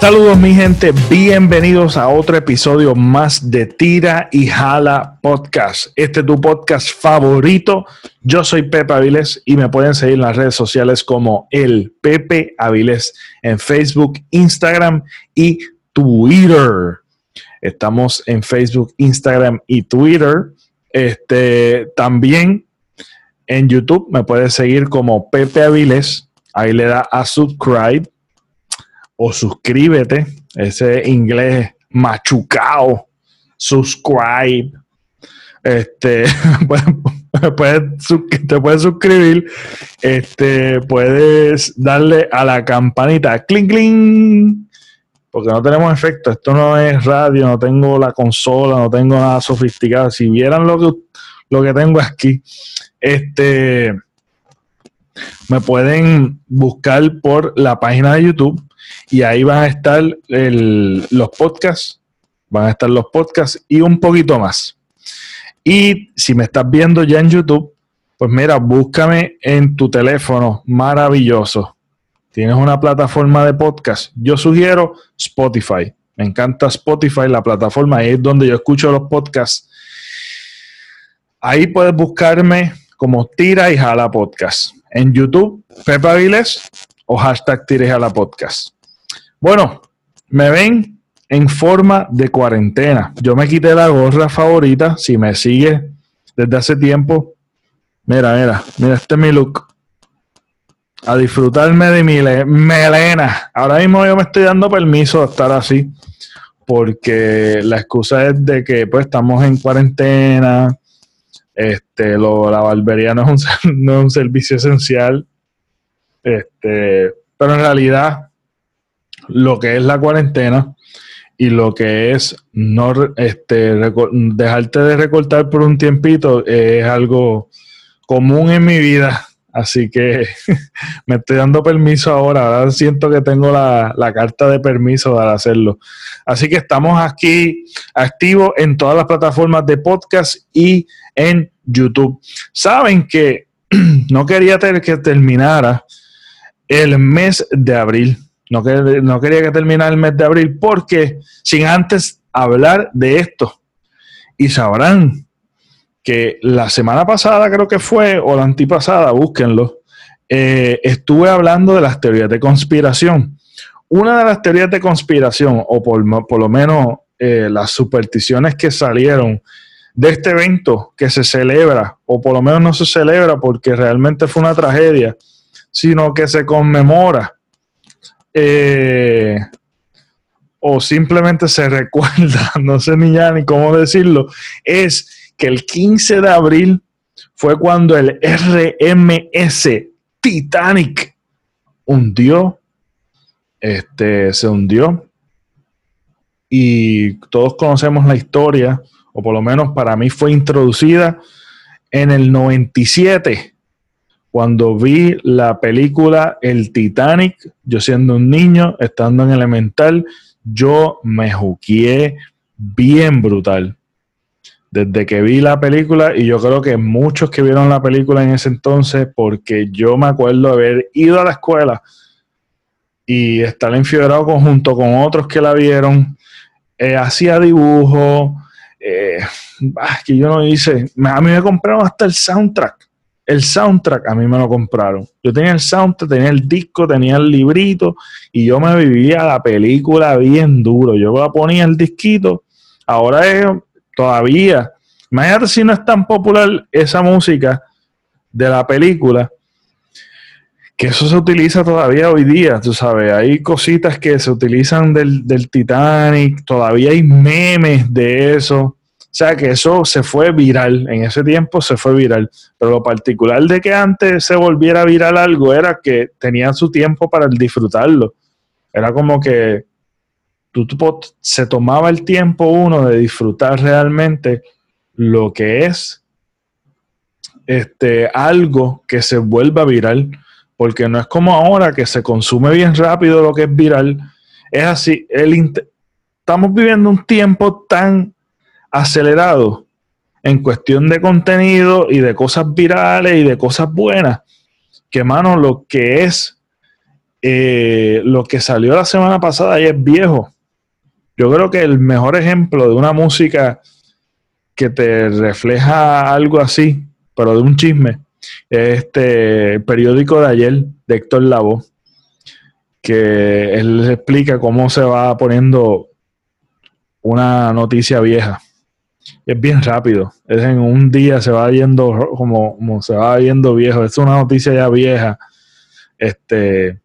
Saludos mi gente, bienvenidos a otro episodio más de Tira y Jala Podcast. Este es tu podcast favorito. Yo soy Pepe Avilés y me pueden seguir en las redes sociales como el Pepe Avilés en Facebook, Instagram y Twitter. Estamos en Facebook, Instagram y Twitter. Este, también en YouTube me puedes seguir como Pepe Avilés. Ahí le da a subscribe o suscríbete, ese inglés machucado, subscribe. Este, te puedes suscribir, este, puedes darle a la campanita, clink, clink, porque no tenemos efecto, esto no es radio, no tengo la consola, no tengo nada sofisticado. Si vieran lo que, lo que tengo aquí, este, me pueden buscar por la página de YouTube y ahí van a estar los podcasts, van a estar los podcasts y un poquito más. Y si me estás viendo ya en YouTube, pues mira, búscame en tu teléfono, maravilloso. Tienes una plataforma de podcast. Yo sugiero Spotify. Me encanta Spotify, la plataforma, ahí es donde yo escucho los podcasts. Ahí puedes buscarme como Tira y Jala Podcast. En YouTube, Pepa Viles o hashtag Tira y Jala Podcast. Bueno, me ven en forma de cuarentena. Yo me quité la gorra favorita. Si me sigue desde hace tiempo, mira, mira, mira, este es mi look. A disfrutarme de mi melena. Ahora mismo yo me estoy dando permiso de estar así, porque la excusa es de que pues estamos en cuarentena. Este, lo, la barbería no es, un, no es un servicio esencial. Este, pero en realidad lo que es la cuarentena y lo que es no este, dejarte de recortar por un tiempito es algo común en mi vida. Así que me estoy dando permiso ahora. Ahora siento que tengo la, la, carta de permiso para hacerlo. Así que estamos aquí activos en todas las plataformas de podcast y en YouTube. Saben que no quería que terminara el mes de abril no, no quería que terminara el mes de abril porque sin antes hablar de esto. Y sabrán que la semana pasada creo que fue, o la antipasada, búsquenlo, eh, estuve hablando de las teorías de conspiración. Una de las teorías de conspiración, o por, lo menos eh, las supersticiones que salieron de este evento que se celebra, o por lo menos no se celebra porque realmente fue una tragedia, sino que se conmemora eh, o simplemente se recuerda, no sé ni ya ni cómo decirlo, es que el 15 de abril fue cuando el RMS Titanic hundió, este, se hundió. Y todos conocemos la historia, o por lo menos para mí fue introducida en el 97 cuando vi la película El Titanic, yo siendo un niño, estando en elemental, yo me juqueé bien brutal. Desde que vi la película, y yo creo que muchos que vieron la película en ese entonces, porque yo me acuerdo haber ido a la escuela y estar enfiebrado junto con otros que la vieron, eh, hacía dibujos, eh, que yo no hice, a mí me compraron hasta el soundtrack el soundtrack a mí me lo compraron. Yo tenía el soundtrack, tenía el disco, tenía el librito y yo me vivía la película bien duro. Yo la ponía el disquito. Ahora es todavía. Imagínate si no es tan popular esa música de la película, que eso se utiliza todavía hoy día, tú sabes. Hay cositas que se utilizan del, del Titanic, todavía hay memes de eso. O sea que eso se fue viral, en ese tiempo se fue viral. Pero lo particular de que antes se volviera viral algo era que tenían su tiempo para disfrutarlo. Era como que tú, se tomaba el tiempo uno de disfrutar realmente lo que es este, algo que se vuelva viral. Porque no es como ahora que se consume bien rápido lo que es viral. Es así, el estamos viviendo un tiempo tan acelerado en cuestión de contenido y de cosas virales y de cosas buenas, que mano, lo que es eh, lo que salió la semana pasada ya es viejo. Yo creo que el mejor ejemplo de una música que te refleja algo así, pero de un chisme, es este periódico de ayer de Héctor Lavoe, que él explica cómo se va poniendo una noticia vieja. Es bien rápido. Es en un día se va yendo como, se va yendo viejo. Es una noticia ya vieja. Este,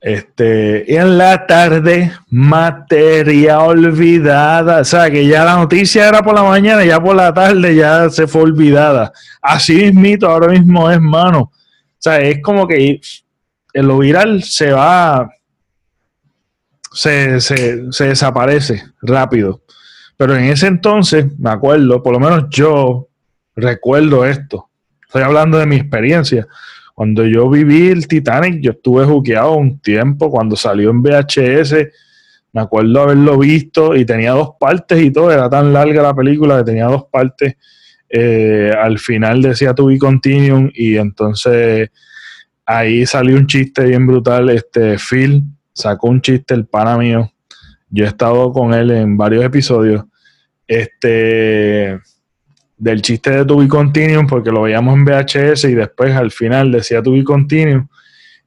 este, en la tarde, materia olvidada. O sea, que ya la noticia era por la mañana, ya por la tarde ya se fue olvidada. Así mismo, ahora mismo es mano. O sea, es como que en lo viral se va, se, se desaparece rápido. Pero en ese entonces, me acuerdo, por lo menos yo recuerdo esto. Estoy hablando de mi experiencia cuando yo viví el Titanic, yo estuve juqueado un tiempo. Cuando salió en VHS, me acuerdo haberlo visto y tenía dos partes y todo. Era tan larga la película que tenía dos partes. Eh, al final decía To Be Continuum y entonces ahí salió un chiste bien brutal. Este Phil sacó un chiste, el pana mío. Yo he estado con él en varios episodios. Este del chiste de To Be Continuum porque lo veíamos en VHS y después al final decía To Be Continuum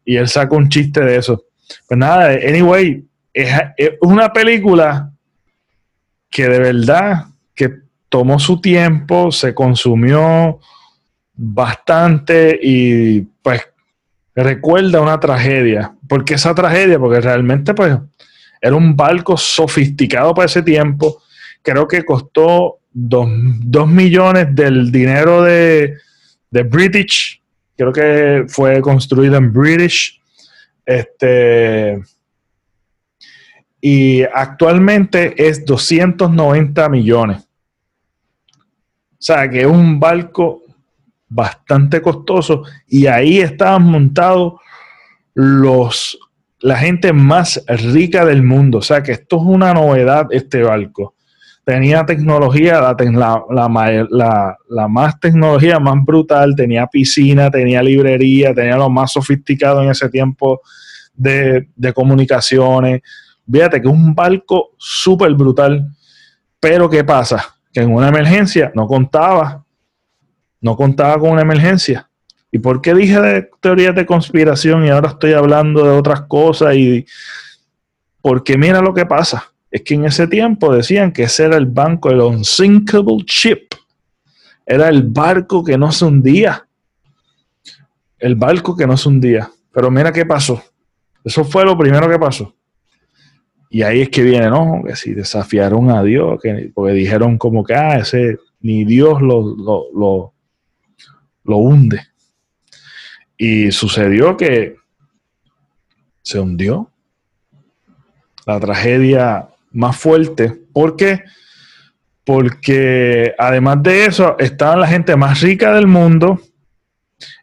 y él sacó un chiste de eso. Pues nada, anyway, es, una película que de verdad que tomó su tiempo, se consumió bastante y pues recuerda una tragedia. ¿Por qué esa tragedia? Porque realmente pues era un barco sofisticado para ese tiempo. Creo que costó dos, millones del dinero de, de, British. Creo que fue construido en British. Este, y actualmente es 290 millones. O sea que es un barco bastante costoso y ahí estaban montados los la gente más rica del mundo. O sea que esto es una novedad, este barco tenía tecnología, la, la, más tecnología más brutal, tenía piscina, tenía librería, tenía lo más sofisticado en ese tiempo de, comunicaciones. Fíjate que es un barco súper brutal, pero ¿qué pasa? Que en una emergencia no contaba, no contaba con una emergencia. ¿Y por qué dije de teorías de conspiración y ahora estoy hablando de otras cosas? Y porque mira lo que pasa es que en ese tiempo decían que ese era el banco, el unsinkable ship. Era el barco que no se hundía. El barco que no se hundía. Pero mira qué pasó. Eso fue lo primero que pasó. Y ahí es que viene, ¿no? Que si desafiaron a Dios, que, porque dijeron como que, ah, ese ni Dios lo, lo, lo hunde. Y sucedió que se hundió. La tragedia más fuerte. ¿Por qué? Porque además de eso, estaban la gente más rica del mundo,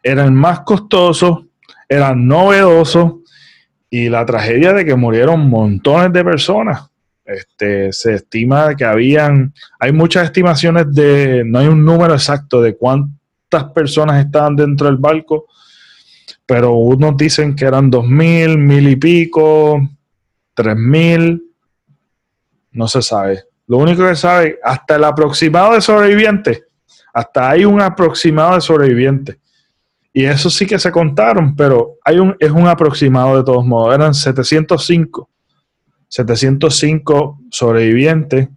eran más costosos, eran novedosos y la tragedia de que murieron montones de personas. Este, se estima que habían, hay muchas estimaciones de, no hay un número exacto de cuántas personas estaban dentro del barco, pero unos dicen que eran dos mil, mil y pico, tres mil, no se sabe. Lo único que sabe, hasta el aproximado de sobrevivientes, hasta hay un aproximado de sobrevivientes. Y eso sí que se contaron, pero hay un, es un aproximado de todos modos. Eran 705. 705 sobrevivientes.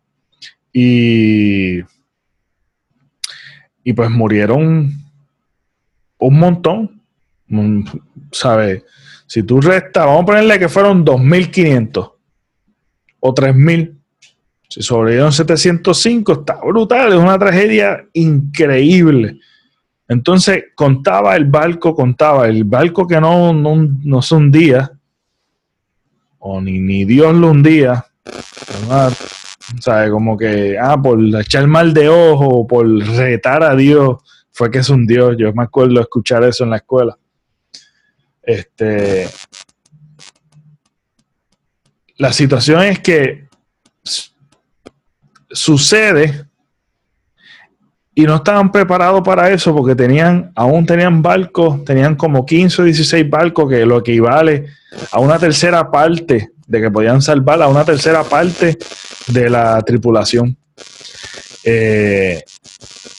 Y, y pues murieron un montón. ¿Sabes? Si tú restas, vamos a ponerle que fueron 2.500 o 3.000. Si sobrevivieron 705, está brutal, es una tragedia increíble. Entonces contaba el barco, contaba el barco que no, no, se hundía, o ni, ni Dios lo hundía, ¿sabe? Como que, ah, por echar mal de ojo, por retar a Dios, fue que se hundió. Yo me acuerdo escuchar eso en la escuela. Este, la situación es que sucede y no estaban preparados para eso porque tenían, aún tenían barcos, tenían como 15 o 16 barcos, que lo equivale a una tercera parte de que podían salvar a una tercera parte de la tripulación. Eh,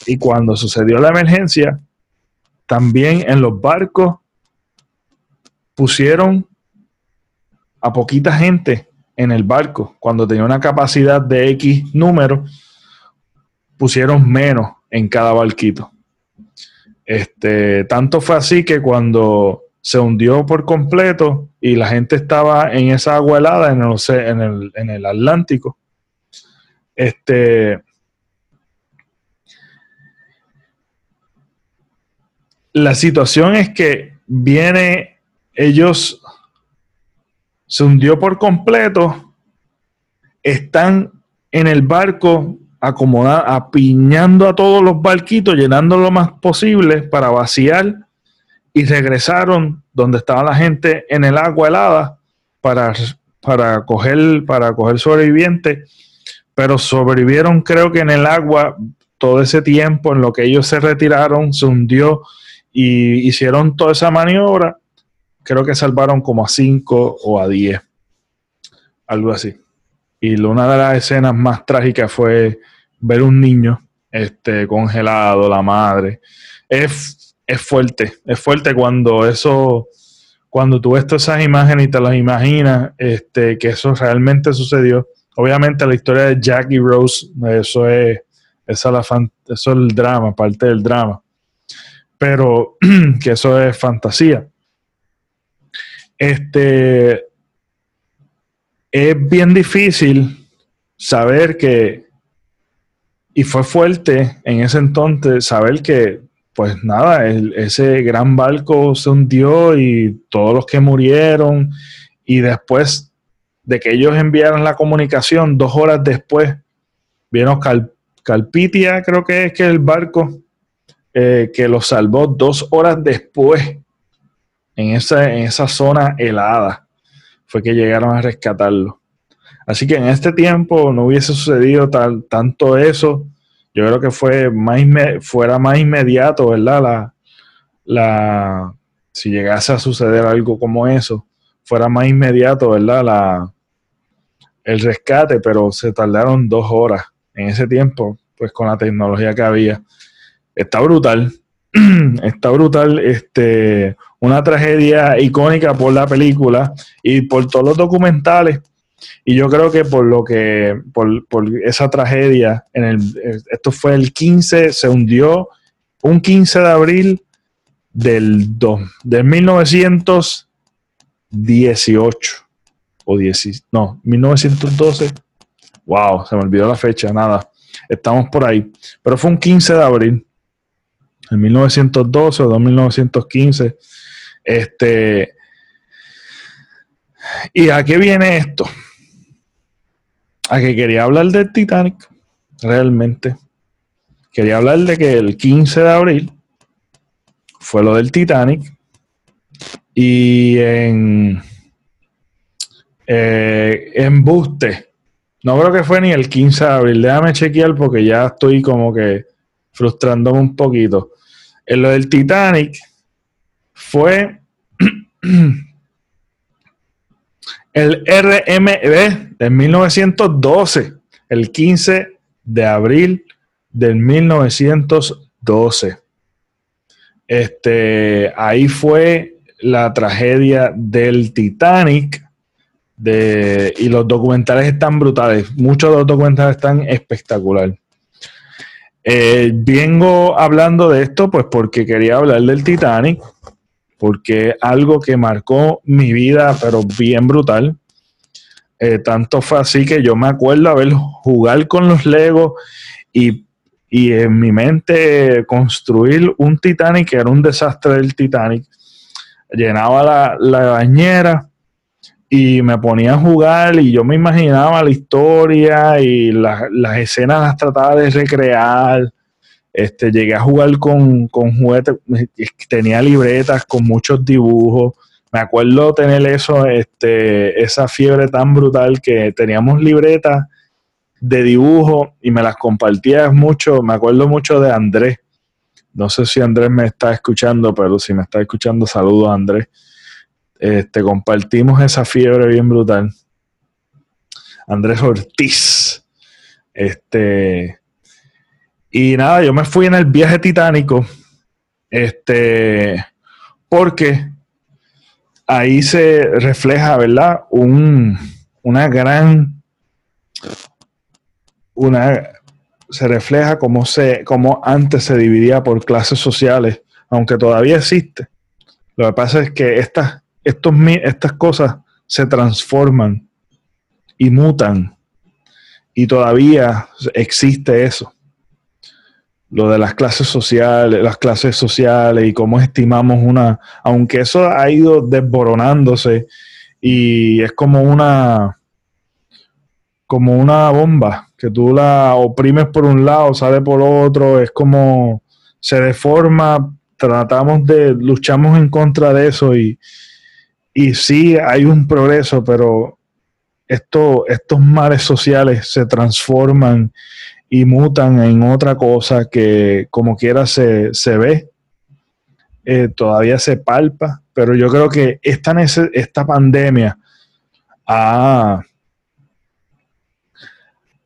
y cuando sucedió la emergencia, también en los barcos pusieron a poquita gente en el barco. Cuando tenía una capacidad de X número, pusieron menos en cada barquito. Este, tanto fue así que cuando se hundió por completo y la gente estaba en esa agua helada en el, en el, Atlántico, este, la situación es que viene, ellos se hundió por completo, están en el barco apiñando a todos los barquitos, llenando lo más posible para vaciar y regresaron donde estaba la gente en el agua helada para, para, coger, para coger sobrevivientes, pero sobrevivieron creo que en el agua todo ese tiempo en lo que ellos se retiraron, se hundió y hicieron toda esa maniobra, creo que salvaron como a 5 o a 10, algo así. Y una de las escenas más trágicas fue ver un niño este, congelado, la madre. Es, es fuerte, es fuerte cuando eso, cuando tú ves todas esas imágenes y te las imaginas, este, que eso realmente sucedió. Obviamente la historia de Jackie Rose, eso es, eso es el drama, parte del drama. Pero que eso es fantasía. Este, es bien difícil saber que, y fue fuerte en ese entonces saber que, pues nada, ese gran barco se hundió y todos los que murieron, y después de que ellos enviaron la comunicación, dos horas después, vino Calpitia, creo que es que el barco eh, que los salvó dos horas después en esa, en esa zona helada, fue que llegaron a rescatarlo. Así que en este tiempo no hubiese sucedido tal, tanto eso. Yo creo que fue más fuera más inmediato, ¿verdad? La, la, si llegase a suceder algo como eso, fuera más inmediato, ¿verdad? La, el rescate, pero se tardaron dos horas en ese tiempo, pues con la tecnología que había. Está brutal, está brutal, este, una tragedia icónica por la película y por todos los documentales. Y yo creo que por lo que, por, esa tragedia, en el, esto fue el 15, se hundió un 15 de abril del, 2, del 1918 o 10, no, 1912. Wow, se me olvidó la fecha, nada. Estamos por ahí. Pero fue un 15 de abril en 1912 o 1915. Este, ¿Y a qué viene esto? A que quería hablar del Titanic, realmente. Quería hablar de que el 15 de abril fue lo del Titanic y en, eh, en Buste, no creo que fue ni el 15 de abril, déjame chequear porque ya estoy como que frustrándome un poquito. En lo del Titanic fue el RMB de 1912, el 15 de abril del 1912. Este, ahí fue la tragedia del Titanic. De, y los documentales están brutales. Muchos de los documentales están espectaculares. Eh, vengo hablando de esto pues porque quería hablar del Titanic, porque algo que marcó mi vida, pero bien brutal. Eh, tanto fue así que yo me acuerdo haber jugar con los Legos y, en mi mente construir un Titanic, que era un desastre del Titanic. Llenaba la, la bañera y me ponía a jugar y yo me imaginaba la historia y las escenas las trataba de recrear. Este, llegué a jugar con, con juguetes, tenía libretas con muchos dibujos. Me acuerdo tener eso, este, esa fiebre tan brutal que teníamos libretas de dibujo y me las compartías mucho. Me acuerdo mucho de Andrés. No sé si Andrés me está escuchando, pero si me está escuchando, saludos Andrés. Este, compartimos esa fiebre bien brutal. Andrés Ortiz. Este, y nada, yo me fui en el viaje titánico. Este, porque ahí se refleja, ¿verdad? Un, una gran, una, se refleja como, se, como antes se dividía por clases sociales, aunque todavía existe. Lo que pasa es que estas, estos, estas cosas se transforman y mutan y todavía existe eso. Lo de las clases sociales, las clases sociales y cómo estimamos una, aunque eso ha ido desboronándose y es como una, como una bomba, que tú la oprimes por un lado, sale por otro, es como se deforma, tratamos de, luchamos en contra de eso y, y sí hay un progreso, pero esto, estos mares sociales se transforman y mutan en otra cosa que como quiera se, ve, eh, todavía se palpa, pero yo creo que esta, esta pandemia ha,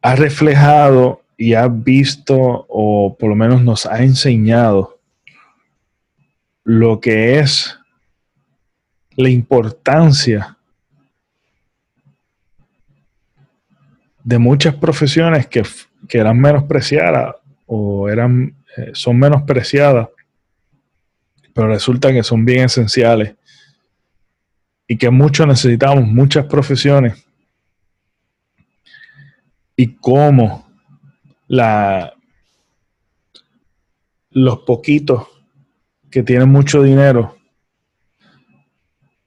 ha reflejado y ha visto, o por lo menos nos ha enseñado, lo que es la importancia de muchas profesiones que, eran menospreciadas o eran, eh, son menospreciadas, pero resulta que son bien esenciales y que muchos necesitamos, muchas profesiones. Y cómo la, los poquitos que tienen mucho dinero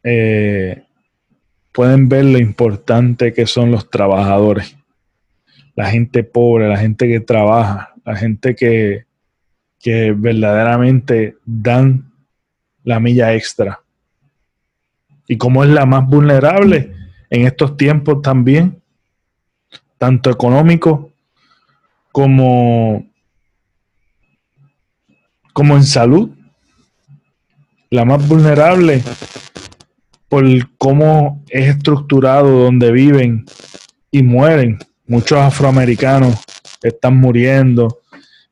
eh, pueden ver lo importante que son los trabajadores, la gente pobre, la gente que trabaja, la gente que, que verdaderamente dan la milla extra. Y cómo es la más vulnerable en estos tiempos también tanto económico como, como en salud. La más vulnerable por cómo es estructurado donde viven y mueren. Muchos afroamericanos están muriendo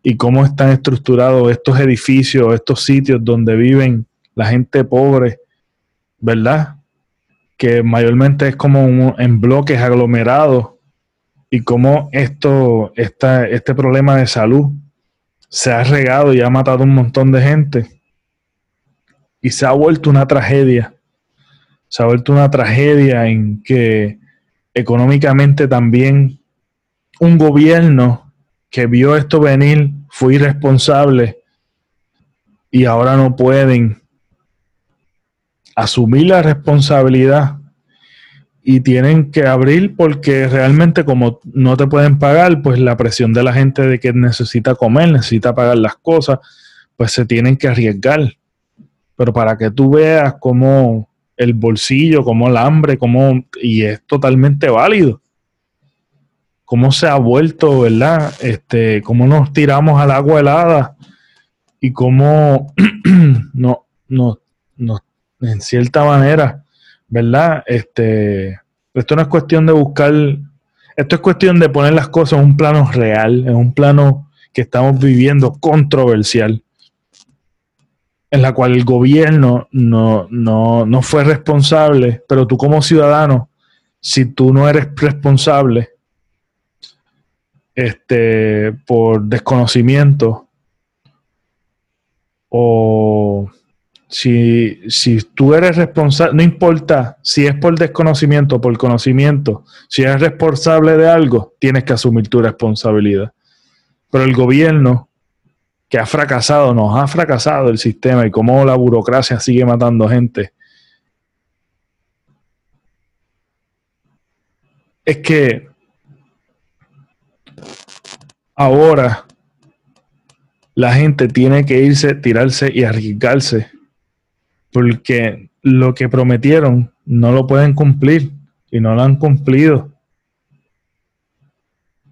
y cómo están estructurados estos edificios, estos sitios donde viven la gente pobre, ¿verdad? Que mayormente es como en bloques aglomerados y cómo esto, este problema de salud se ha regado y ha matado un montón de gente y se ha vuelto una tragedia. Se ha vuelto una tragedia en que económicamente también un gobierno que vio esto venir fue irresponsable y ahora no pueden asumir la responsabilidad y tienen que abrir porque realmente como no te pueden pagar, pues la presión de la gente de que necesita comer, necesita pagar las cosas, pues se tienen que arriesgar. Pero para que tú veas cómo el bolsillo, cómo el hambre, cómo, y es totalmente válido. Cómo se ha vuelto, ¿verdad? Este, cómo nos tiramos al agua helada y cómo no, no, no, en cierta manera, ¿verdad? Este, esto no es cuestión de buscar, esto es cuestión de poner las cosas en un plano real, en un plano que estamos viviendo controversial, en la cual el gobierno no, no fue responsable, pero tú como ciudadano, si tú no eres responsable este, por desconocimiento o si, si tú eres responsable, no importa si es por desconocimiento o por conocimiento, si eres responsable de algo, tienes que asumir tu responsabilidad. Pero el gobierno que ha fracasado, nos ha fracasado el sistema y cómo la burocracia sigue matando gente. Es que ahora la gente tiene que irse, tirarse y arriesgarse porque lo que prometieron no lo pueden cumplir y no lo han cumplido.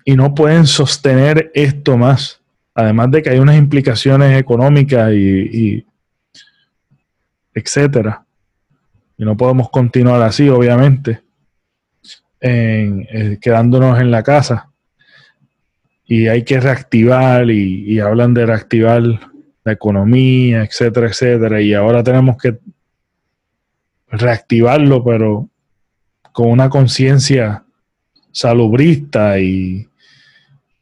y no pueden sostener esto más. Además de que hay unas implicaciones económicas y, etcétera. Y no podemos continuar así, obviamente, en, eh, quedándonos en la casa. Y hay que reactivar y, y hablan de reactivar la economía, etcétera, etcétera. Y ahora tenemos que reactivarlo, pero con una conciencia salubrista y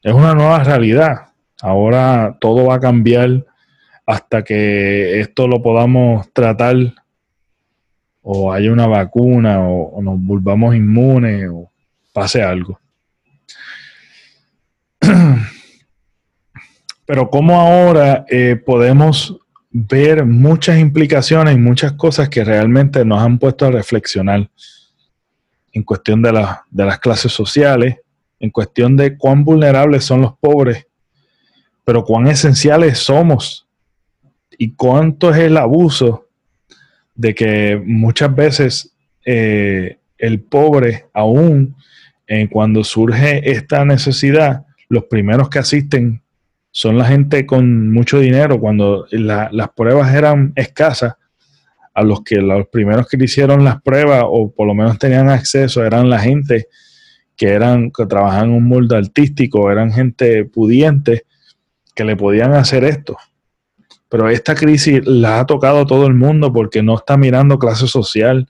es una nueva realidad. Ahora todo va a cambiar hasta que esto lo podamos tratar o haya una vacuna o, nos volvamos inmunes o pase algo. Pero como ahora eh, podemos ver muchas implicaciones y muchas cosas que realmente nos han puesto a reflexionar en cuestión de, de las clases sociales, en cuestión de cuán vulnerables son los pobres, pero cuán esenciales somos y cuánto es el abuso de que muchas veces eh, el pobre, aún eh, cuando surge esta necesidad, los primeros que asisten son la gente con mucho dinero. Cuando las pruebas eran escasas, a los que los primeros que le hicieron las pruebas o por lo menos tenían acceso eran la gente que eran que trabajaban en un molde artístico, eran gente pudiente que le podían hacer esto. Pero esta crisis la ha tocado todo el mundo porque no está mirando clase social,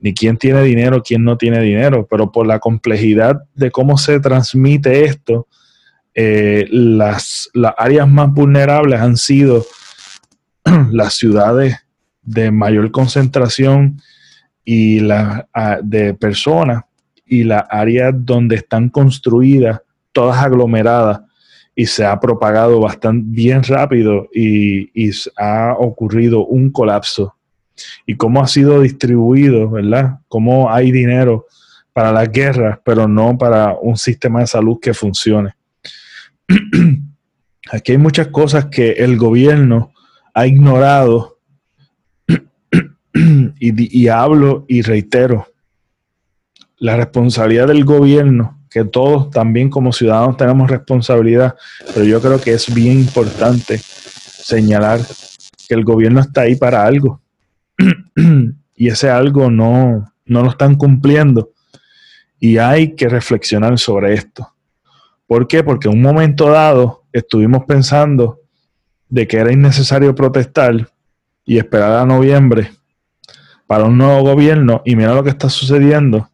ni quién tiene dinero, quién no tiene dinero, pero por la complejidad de cómo se transmite esto, eh, las, las áreas más vulnerables han sido las ciudades de mayor concentración y la, de personas y las áreas donde están construidas, todas aglomeradas, y se ha propagado bastante bien rápido y, ha ocurrido un colapso. Y cómo ha sido distribuido, ¿verdad? Cómo hay dinero para las guerras, pero no para un sistema de salud que funcione. Aquí hay muchas cosas que el gobierno ha ignorado y, hablo y reitero la responsabilidad del gobierno, que todos también como ciudadanos tenemos responsabilidad, pero yo creo que es bien importante señalar que el gobierno está ahí para algo y ese algo no, no lo están cumpliendo y hay que reflexionar sobre esto. ¿Por qué? Porque en un momento dado estuvimos pensando de que era innecesario protestar y esperar a noviembre para un nuevo gobierno y mira lo que está sucediendo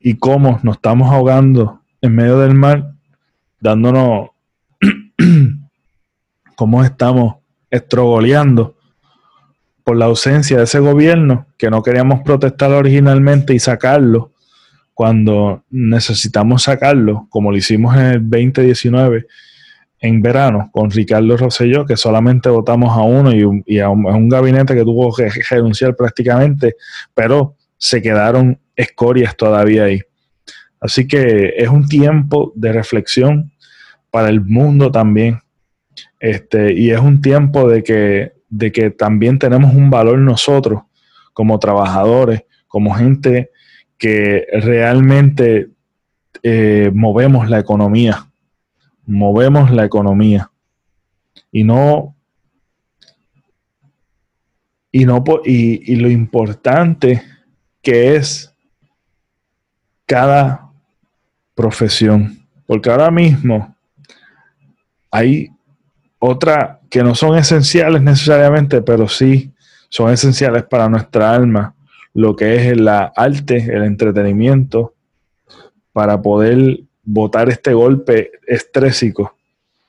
y cómo nos estamos ahogando en medio del mar, dándonos cómo estamos estrogoleando por la ausencia de ese gobierno que no queríamos protestar originalmente y sacarlo cuando necesitamos sacarlo, como lo hicimos en el 2019 en verano con Ricardo Rosselló, que solamente votamos a uno y, a, un, a, un, gabinete que tuvo que renunciar prácticamente, pero se quedaron escorias todavía ahí. Así que es un tiempo de reflexión para el mundo también. Este, y es un tiempo de que, de que también tenemos un valor nosotros como trabajadores, como gente que realmente eh, movemos la economía, movemos la economía y no y no y, y lo importante que es cada profesión. Porque ahora mismo hay otra que no son esenciales necesariamente, pero sí son esenciales para nuestra alma, lo que es el arte, el entretenimiento, para poder botar este golpe estrésico.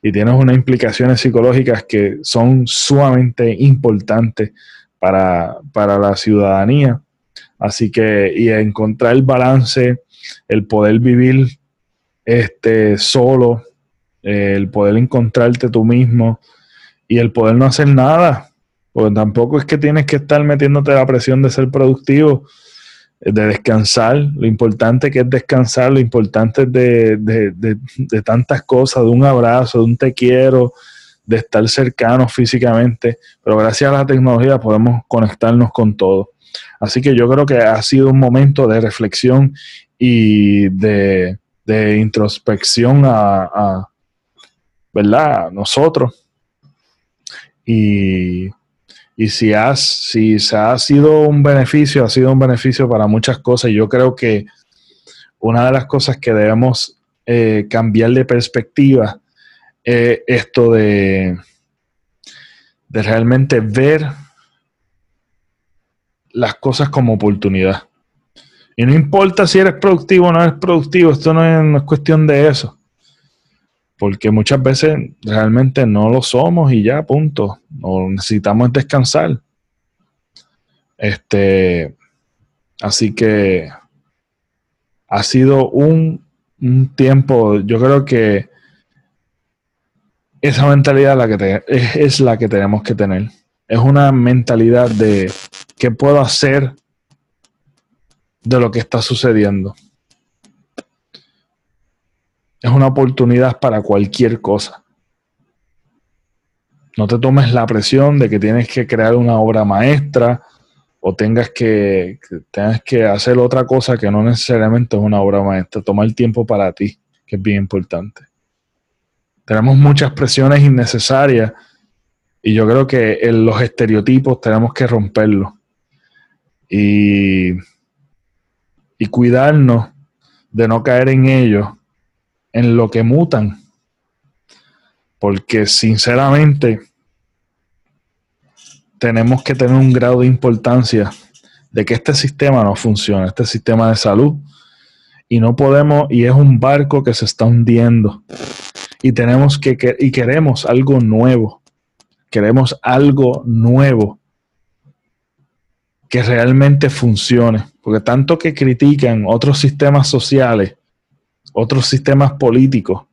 Y tienes unas implicaciones psicológicas que son sumamente importantes para, para la ciudadanía. Así que, y encontrar el balance el poder vivir este, solo, el poder encontrarte tú mismo y el poder no hacer nada. Porque tampoco es que tienes que estar metiéndote la presión de ser productivo, de descansar. Lo importante que es descansar, lo importante de, de, de tantas cosas, de un abrazo, de un te quiero, de estar cercanos físicamente. Pero gracias a la tecnología podemos conectarnos con todo. Así que yo creo que ha sido un momento de reflexión y de, introspección a, ¿verdad? nosotros. Y, si, has, si se ha sido un beneficio, ha sido un beneficio para muchas cosas. Yo creo que una de las cosas que debemos eh, cambiar de perspectiva es esto de, de realmente ver las cosas como oportunidad. Y no importa si eres productivo o no eres productivo, esto no es, cuestión de eso. Porque muchas veces realmente no lo somos y ya, punto. O necesitamos descansar. Este, así que ha sido un, tiempo, yo creo que esa mentalidad la que es la que tenemos que tener. Es una mentalidad de qué puedo hacer de lo que está sucediendo. Es una oportunidad para cualquier cosa. No te tomes la presión de que tienes que crear una obra maestra o tengas que, tengas que hacer otra cosa que no necesariamente es una obra maestra. Toma el tiempo para ti, que es bien importante. Tenemos muchas presiones innecesarias y yo creo que en los estereotipos tenemos que romperlos. Y y cuidarnos de no caer en ellos, en lo que mutan. Porque sinceramente tenemos que tener un grado de importancia de que este sistema no funciona, este sistema de salud, y no podemos, y es un barco que se está hundiendo, y tenemos que, y queremos algo nuevo, queremos algo nuevo que realmente funcione. Porque tanto que critican otros sistemas sociales, otros sistemas políticos,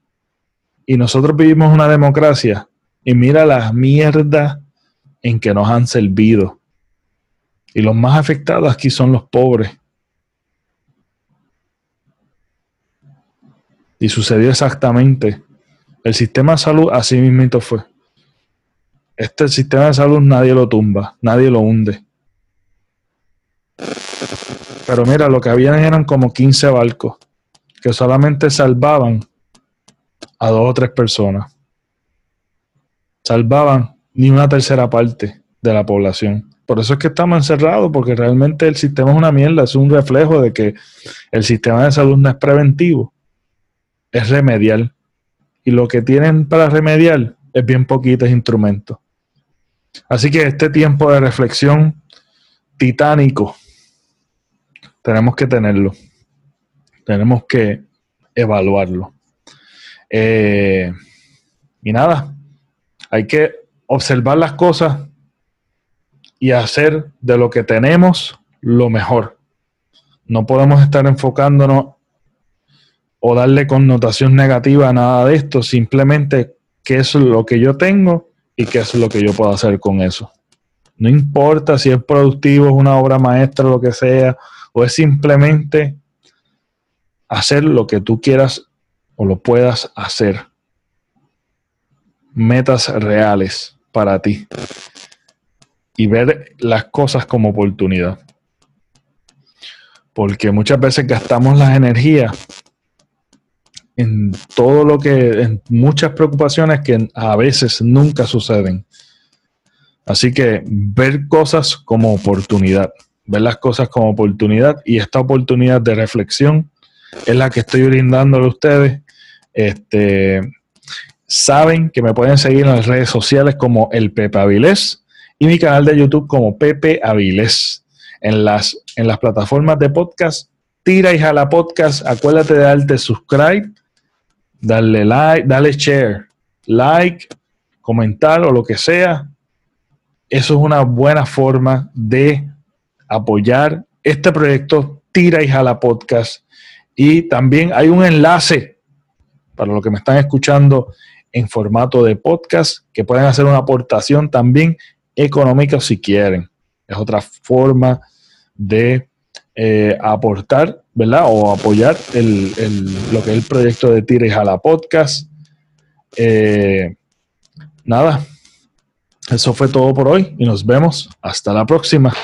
y nosotros vivimos una democracia, y mira las mierdas en que nos han servido. Y los más afectados aquí son los pobres. Y sucedió exactamente. El sistema de salud así mismo fue. Este sistema de salud nadie lo tumba, nadie lo hunde. Pero mira, lo que habían eran como 15 barcos que solamente salvaban a dos o tres personas. Salvaban ni una tercera parte de la población. Por eso es que estamos encerrados, porque realmente el sistema es una mierda, es un reflejo de que el sistema de salud no es preventivo, es remedial. Y lo que tienen para remediar es bien poquitos instrumentos. Así que este tiempo de reflexión titánico tenemos que tenerlo. Tenemos que evaluarlo. Eh, y nada, hay que observar las cosas y hacer de lo que tenemos lo mejor. No podemos estar enfocándonos o darle connotación negativa a nada de esto, simplemente qué es lo que yo tengo y qué es lo que yo puedo hacer con eso. No importa si es productivo, es una obra maestra, lo que sea, o es simplemente hacer lo que tú quieras o lo puedas hacer. Metas reales para ti. Y ver las cosas como oportunidad. Porque muchas veces gastamos las energías en todo lo que, en muchas preocupaciones que a veces nunca suceden. Así que ver cosas como oportunidad ver las cosas como oportunidad y esta oportunidad de reflexión es la que estoy brindándole a ustedes. Este, saben que me pueden seguir en las redes sociales como el Pepe Avilés y mi canal de YouTube como Pepe Avilés. En las, en las plataformas de podcast, tira y jala podcast. Acuérdate de darte subscribe, darle like, darle share, like, comentar o lo que sea. Eso es una buena forma de apoyar este proyecto Tira y Jala Podcast. Y también hay un enlace para los que me están escuchando en formato de podcast que pueden hacer una aportación también económica si quieren. Es otra forma de eh, aportar, ¿verdad? O apoyar el, lo que es el proyecto de Tira y Jala Podcast. Eh, nada, eso fue todo por hoy y nos vemos hasta la próxima.